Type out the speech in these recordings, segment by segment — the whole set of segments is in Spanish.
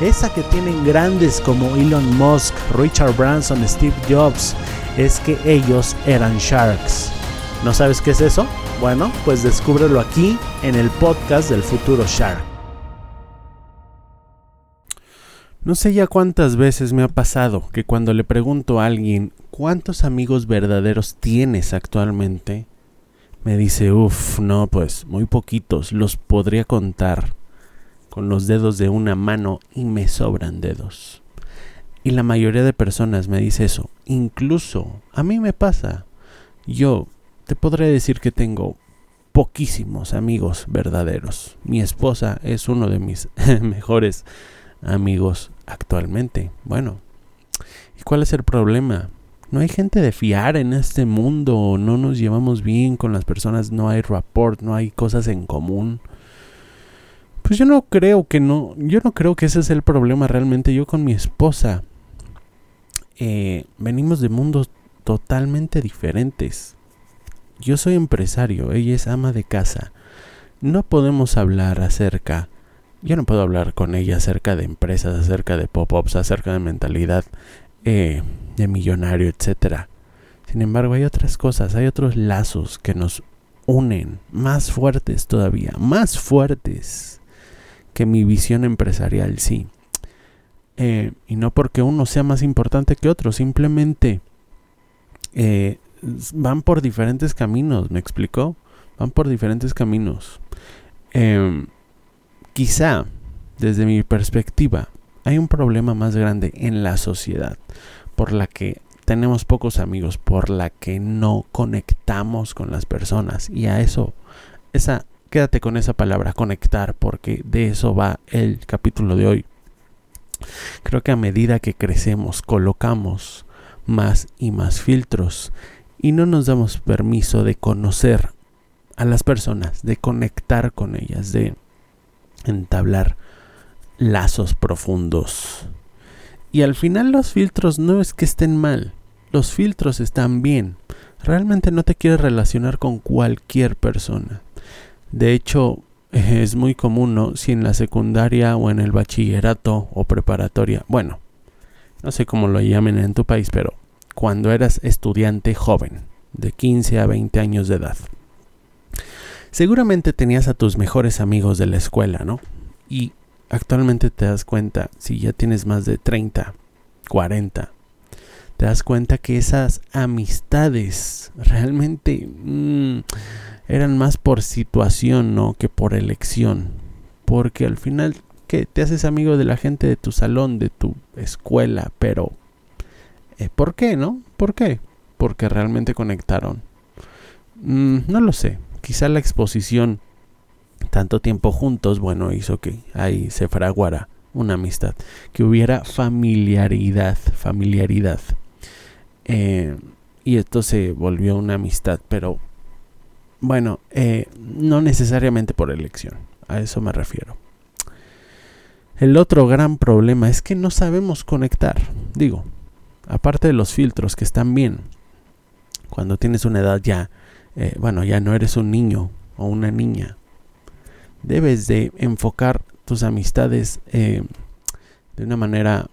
esa que tienen grandes como Elon Musk, Richard Branson, Steve Jobs, es que ellos eran sharks. ¿No sabes qué es eso? Bueno, pues descúbrelo aquí en el podcast del futuro Shark. No sé ya cuántas veces me ha pasado que cuando le pregunto a alguien cuántos amigos verdaderos tienes actualmente, me dice, uff, no, pues muy poquitos, los podría contar con los dedos de una mano y me sobran dedos. Y la mayoría de personas me dice eso. Incluso a mí me pasa. Yo te podré decir que tengo poquísimos amigos verdaderos. Mi esposa es uno de mis mejores amigos actualmente. Bueno, ¿y cuál es el problema? No hay gente de fiar en este mundo, no nos llevamos bien con las personas, no hay rapport, no hay cosas en común. Pues yo no creo que no, yo no creo que ese es el problema realmente. Yo con mi esposa eh, venimos de mundos totalmente diferentes. Yo soy empresario, ella es ama de casa. No podemos hablar acerca, yo no puedo hablar con ella acerca de empresas, acerca de pop-ups, acerca de mentalidad eh, de millonario, etc. Sin embargo, hay otras cosas, hay otros lazos que nos unen, más fuertes todavía, más fuertes que mi visión empresarial, sí. Eh, y no porque uno sea más importante que otro, simplemente eh, van por diferentes caminos, ¿me explicó? Van por diferentes caminos. Em, quizá, desde mi perspectiva, hay un problema más grande en la sociedad por la que tenemos pocos amigos, por la que no conectamos con las personas. Y a eso, esa Quédate con esa palabra, conectar, porque de eso va el capítulo de hoy. Creo que a medida que crecemos, colocamos más y más filtros y no nos damos permiso de conocer a las personas, de conectar con ellas, de entablar lazos profundos. Y al final los filtros no es que estén mal, los filtros están bien. Realmente no te quieres relacionar con cualquier persona. De hecho, es muy común, ¿no? Si en la secundaria o en el bachillerato o preparatoria, bueno, no sé cómo lo llamen en tu país, pero cuando eras estudiante joven, de 15 a 20 años de edad, seguramente tenías a tus mejores amigos de la escuela, ¿no? Y actualmente te das cuenta, si ya tienes más de 30, 40, te das cuenta que esas amistades realmente... Mmm, eran más por situación, ¿no? Que por elección. Porque al final, ¿qué? Te haces amigo de la gente de tu salón, de tu escuela, pero... Eh, ¿Por qué, no? ¿Por qué? Porque realmente conectaron. Mm, no lo sé. Quizá la exposición tanto tiempo juntos, bueno, hizo que ahí se fraguara una amistad. Que hubiera familiaridad, familiaridad. Eh, y esto se volvió una amistad, pero bueno, eh, no necesariamente por elección, a eso me refiero. El otro gran problema es que no sabemos conectar. Digo, aparte de los filtros que están bien, cuando tienes una edad ya, eh, bueno, ya no eres un niño o una niña, debes de enfocar tus amistades eh, de una manera,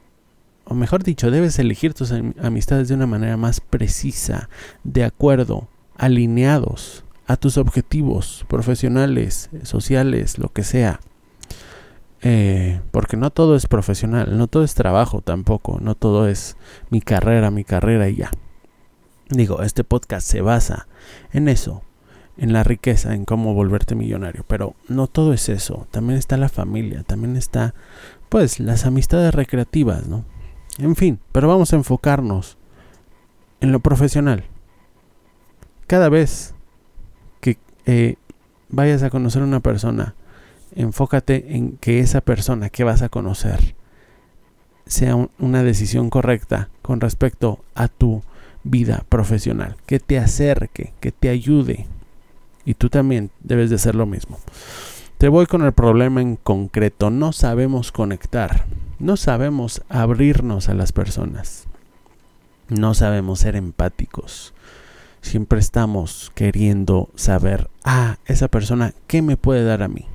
o mejor dicho, debes elegir tus amistades de una manera más precisa, de acuerdo, alineados a tus objetivos profesionales, sociales, lo que sea. Eh, porque no todo es profesional, no todo es trabajo tampoco, no todo es mi carrera, mi carrera y ya. Digo, este podcast se basa en eso, en la riqueza, en cómo volverte millonario, pero no todo es eso, también está la familia, también está pues las amistades recreativas, ¿no? En fin, pero vamos a enfocarnos en lo profesional. Cada vez eh, vayas a conocer a una persona, enfócate en que esa persona que vas a conocer sea una decisión correcta con respecto a tu vida profesional, que te acerque, que te ayude. Y tú también debes de hacer lo mismo. Te voy con el problema en concreto. No sabemos conectar. No sabemos abrirnos a las personas. No sabemos ser empáticos. Siempre estamos queriendo saber, ah, esa persona, ¿qué me puede dar a mí?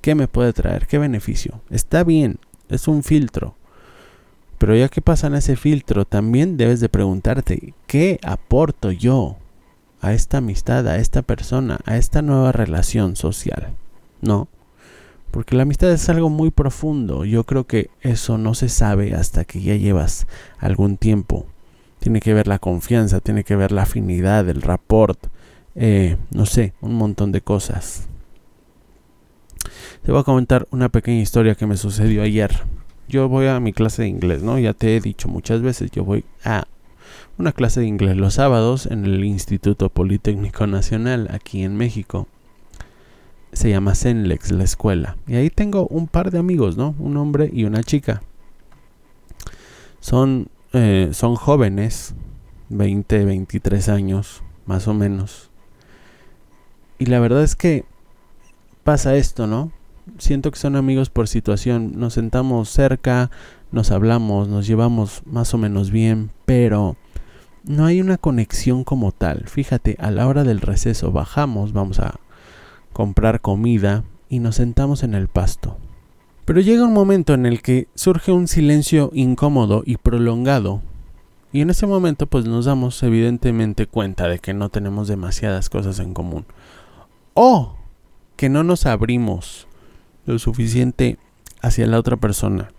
¿Qué me puede traer? ¿Qué beneficio? Está bien, es un filtro. Pero ya que pasan ese filtro, también debes de preguntarte, ¿qué aporto yo a esta amistad, a esta persona, a esta nueva relación social? ¿No? Porque la amistad es algo muy profundo. Yo creo que eso no se sabe hasta que ya llevas algún tiempo. Tiene que ver la confianza, tiene que ver la afinidad, el rapport, eh, no sé, un montón de cosas. Te voy a comentar una pequeña historia que me sucedió ayer. Yo voy a mi clase de inglés, ¿no? Ya te he dicho muchas veces, yo voy a una clase de inglés los sábados en el Instituto Politécnico Nacional aquí en México. Se llama Senlex la escuela. Y ahí tengo un par de amigos, ¿no? Un hombre y una chica. Son, eh, son jóvenes, 20, 23 años, más o menos. Y la verdad es que pasa esto, ¿no? siento que son amigos por situación. Nos sentamos cerca, nos hablamos, nos llevamos más o menos bien, pero no hay una conexión como tal. Fíjate, a la hora del receso bajamos, vamos a comprar comida y nos sentamos en el pasto. Pero llega un momento en el que surge un silencio incómodo y prolongado. Y en ese momento pues nos damos evidentemente cuenta de que no tenemos demasiadas cosas en común. O que no nos abrimos lo suficiente hacia la otra persona,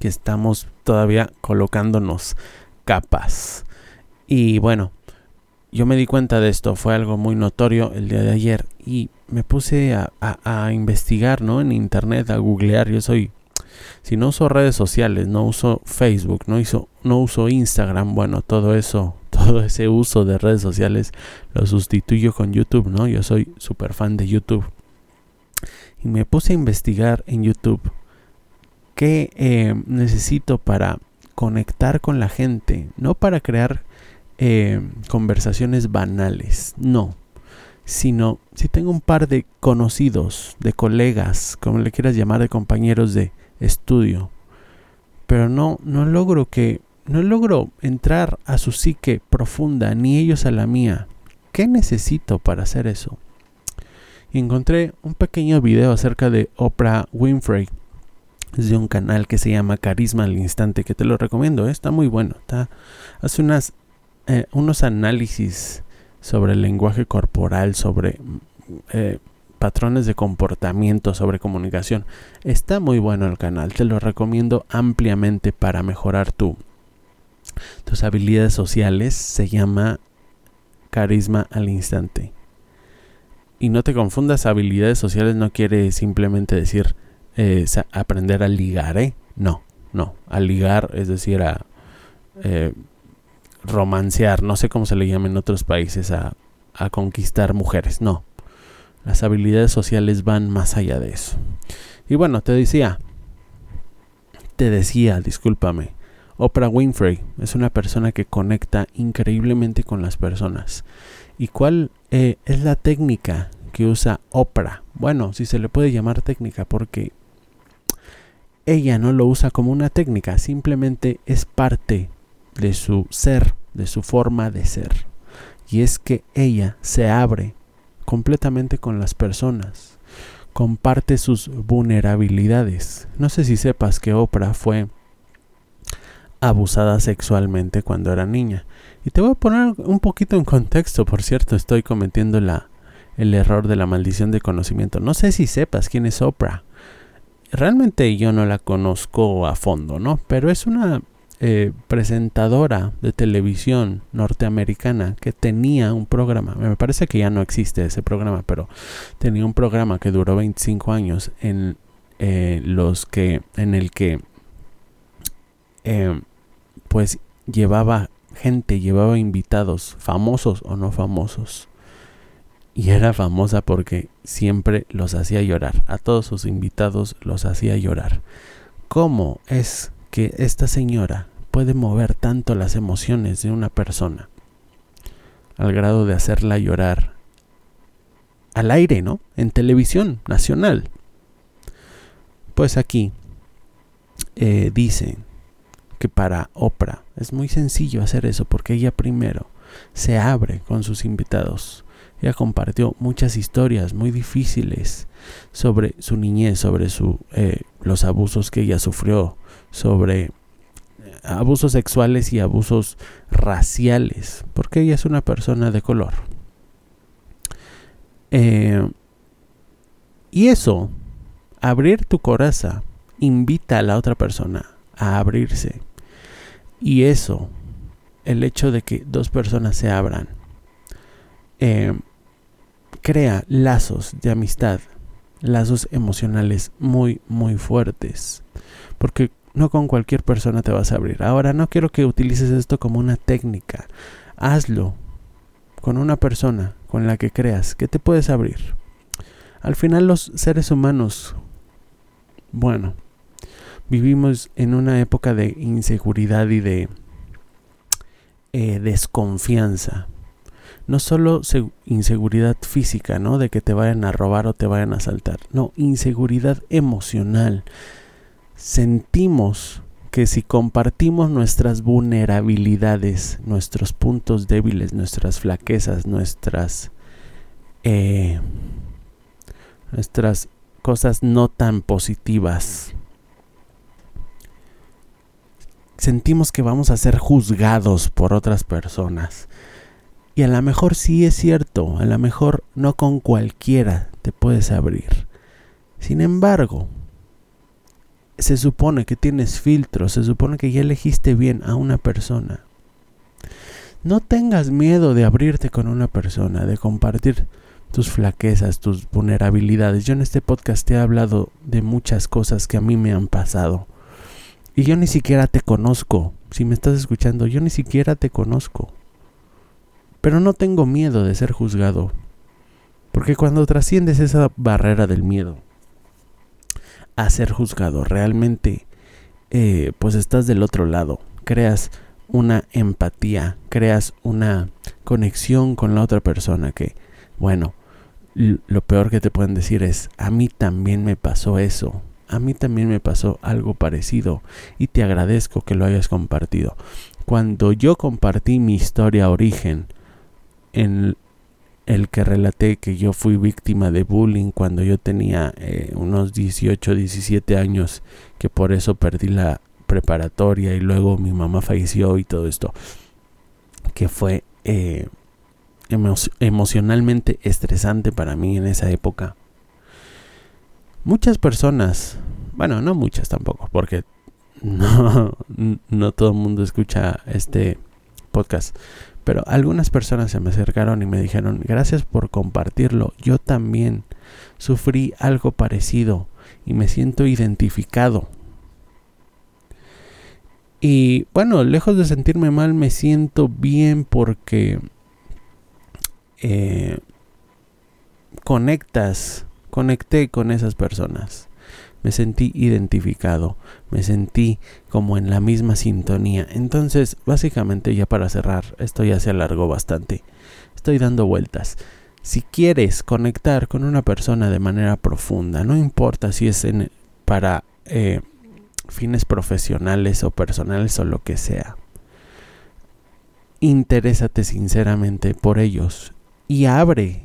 que estamos todavía colocándonos capas. Y bueno, yo me di cuenta de esto, fue algo muy notorio el día de ayer y me puse a, investigar, ¿no? En internet, a googlear, yo soy... Si no uso redes sociales, no uso Facebook, no, hizo, no uso Instagram, bueno, todo eso, todo ese uso de redes sociales lo sustituyo con YouTube, ¿no? Yo soy súper fan de YouTube y me puse a investigar en YouTube qué eh, necesito para conectar con la gente, no para crear eh, conversaciones banales, no, sino si tengo un par de conocidos, de colegas, como le quieras llamar, de compañeros de estudio, pero no, no logro que, no logro entrar a su psique profunda, ni ellos a la mía. ¿Qué necesito para hacer eso? y encontré un pequeño video acerca de Oprah Winfrey. Es de un canal que se llama Carisma al Instante, que te lo recomiendo, ¿eh? está muy bueno. Está, hace unas, eh, unos análisis sobre el lenguaje corporal, sobre eh, patrones de comportamiento, sobre comunicación. Está muy bueno el canal, te lo recomiendo ampliamente para mejorar tu, tus habilidades sociales. Se llama Carisma al Instante. Y no te confundas, habilidades sociales no quiere simplemente decir eh, aprender a ligar, ¿eh? No, no. A ligar es decir, a eh, romancear, no sé cómo se le llama en otros países, a, a conquistar mujeres, no. Las habilidades sociales van más allá de eso. Y bueno, te decía, te decía, discúlpame, Oprah Winfrey es una persona que conecta increíblemente con las personas. ¿Y cuál eh, es la técnica que usa Oprah? Bueno, si se le puede llamar técnica porque ella no lo usa como una técnica, simplemente es parte de su ser, de su forma de ser. Y es que ella se abre completamente con las personas, comparte sus vulnerabilidades. No sé si sepas que Oprah fue abusada sexualmente cuando era niña. Y te voy a poner un poquito en contexto, por cierto, estoy cometiendo la, el error de la maldición de conocimiento. No sé si sepas quién es Oprah. realmente yo no la conozco a fondo, ¿no? Pero es una eh, presentadora de televisión norteamericana que tenía un programa, me parece que ya no existe ese programa, pero tenía un programa que duró 25 años en eh, los que, en el que, eh, pues llevaba gente, llevaba invitados, famosos o no famosos. Y era famosa porque siempre los hacía llorar. A todos sus invitados los hacía llorar. ¿Cómo es que esta señora puede mover tanto las emociones de una persona al grado de hacerla llorar al aire, ¿no? En televisión nacional. Pues aquí eh, dice que para Oprah es muy sencillo hacer eso porque ella primero se abre con sus invitados. Ella compartió muchas historias muy difíciles sobre su niñez, sobre su, eh, los abusos que ella sufrió, sobre abusos sexuales y abusos raciales, porque ella es una persona de color. Eh, y eso, abrir tu coraza, invita a la otra persona a abrirse. Y eso, el hecho de que dos personas se abran, eh, crea lazos de amistad, lazos emocionales muy, muy fuertes. Porque no con cualquier persona te vas a abrir. Ahora, no quiero que utilices esto como una técnica. Hazlo con una persona con la que creas que te puedes abrir. Al final los seres humanos, bueno, vivimos en una época de inseguridad y de eh, desconfianza. No solo inseguridad física, ¿no? De que te vayan a robar o te vayan a asaltar. No, inseguridad emocional sentimos que si compartimos nuestras vulnerabilidades, nuestros puntos débiles, nuestras flaquezas, nuestras eh, nuestras cosas no tan positivas, sentimos que vamos a ser juzgados por otras personas. Y a lo mejor sí es cierto, a lo mejor no con cualquiera te puedes abrir. Sin embargo, se supone que tienes filtros, se supone que ya elegiste bien a una persona. No tengas miedo de abrirte con una persona, de compartir tus flaquezas, tus vulnerabilidades. Yo en este podcast te he hablado de muchas cosas que a mí me han pasado. Y yo ni siquiera te conozco. Si me estás escuchando, yo ni siquiera te conozco. Pero no tengo miedo de ser juzgado. Porque cuando trasciendes esa barrera del miedo, a ser juzgado. Realmente, eh, pues estás del otro lado. Creas una empatía, creas una conexión con la otra persona que, bueno, lo peor que te pueden decir es, a mí también me pasó eso, a mí también me pasó algo parecido y te agradezco que lo hayas compartido. Cuando yo compartí mi historia origen en el que relaté que yo fui víctima de bullying cuando yo tenía eh, unos 18, 17 años, que por eso perdí la preparatoria y luego mi mamá falleció y todo esto, que fue eh, emocionalmente estresante para mí en esa época. Muchas personas, bueno, no muchas tampoco, porque no, no todo el mundo escucha este podcast, pero algunas personas se me acercaron y me dijeron, gracias por compartirlo, yo también sufrí algo parecido y me siento identificado. Y bueno, lejos de sentirme mal, me siento bien porque eh, conectas, conecté con esas personas me sentí identificado, me sentí como en la misma sintonía. Entonces, básicamente ya para cerrar, esto ya se alargó bastante. Estoy dando vueltas. Si quieres conectar con una persona de manera profunda, no importa si es para eh, fines profesionales o personales o lo que sea, interésate sinceramente por ellos y abre,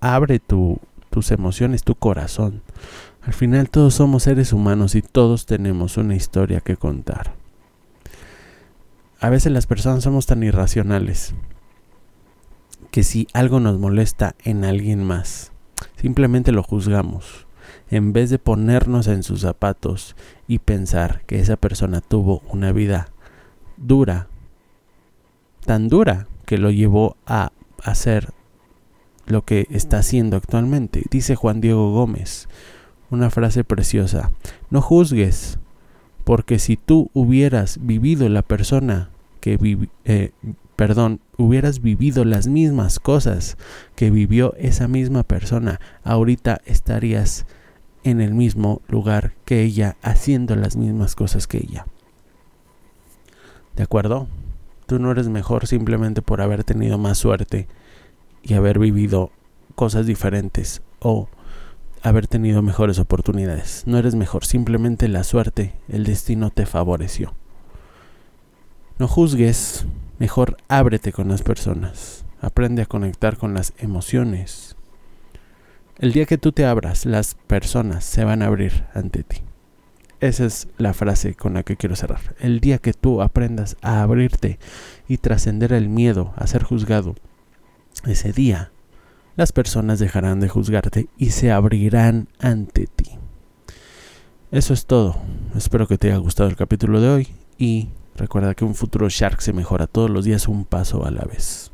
abre tu, tus emociones, tu corazón al final todos somos seres humanos y todos tenemos una historia que contar. A veces las personas somos tan irracionales que si algo nos molesta en alguien más, simplemente lo juzgamos. en vez de ponernos en sus zapatos y pensar que esa persona tuvo una vida dura, tan dura que lo llevó a hacer lo que está haciendo actualmente. Dice Juan Diego Gómez, una frase preciosa, no juzgues, porque si tú hubieras vivido la persona que eh, perdón, hubieras vivido las mismas cosas que vivió esa misma persona, ahorita estarías en el mismo lugar que ella, haciendo las mismas cosas que ella. ¿De acuerdo? Tú no eres mejor simplemente por haber tenido más suerte y haber vivido cosas diferentes o haber tenido mejores oportunidades. No eres mejor, simplemente la suerte, el destino te favoreció. No juzgues, mejor ábrete con las personas. Aprende a conectar con las emociones. El día que tú te abras, las personas se van a abrir ante ti. Esa es la frase con la que quiero cerrar. El día que tú aprendas a abrirte y trascender el miedo a ser juzgado, ese día las personas dejarán de juzgarte y se abrirán ante ti. Eso es todo. Espero que te haya gustado el capítulo de hoy y recuerda que un futuro Shark se mejora todos los días un paso a la vez.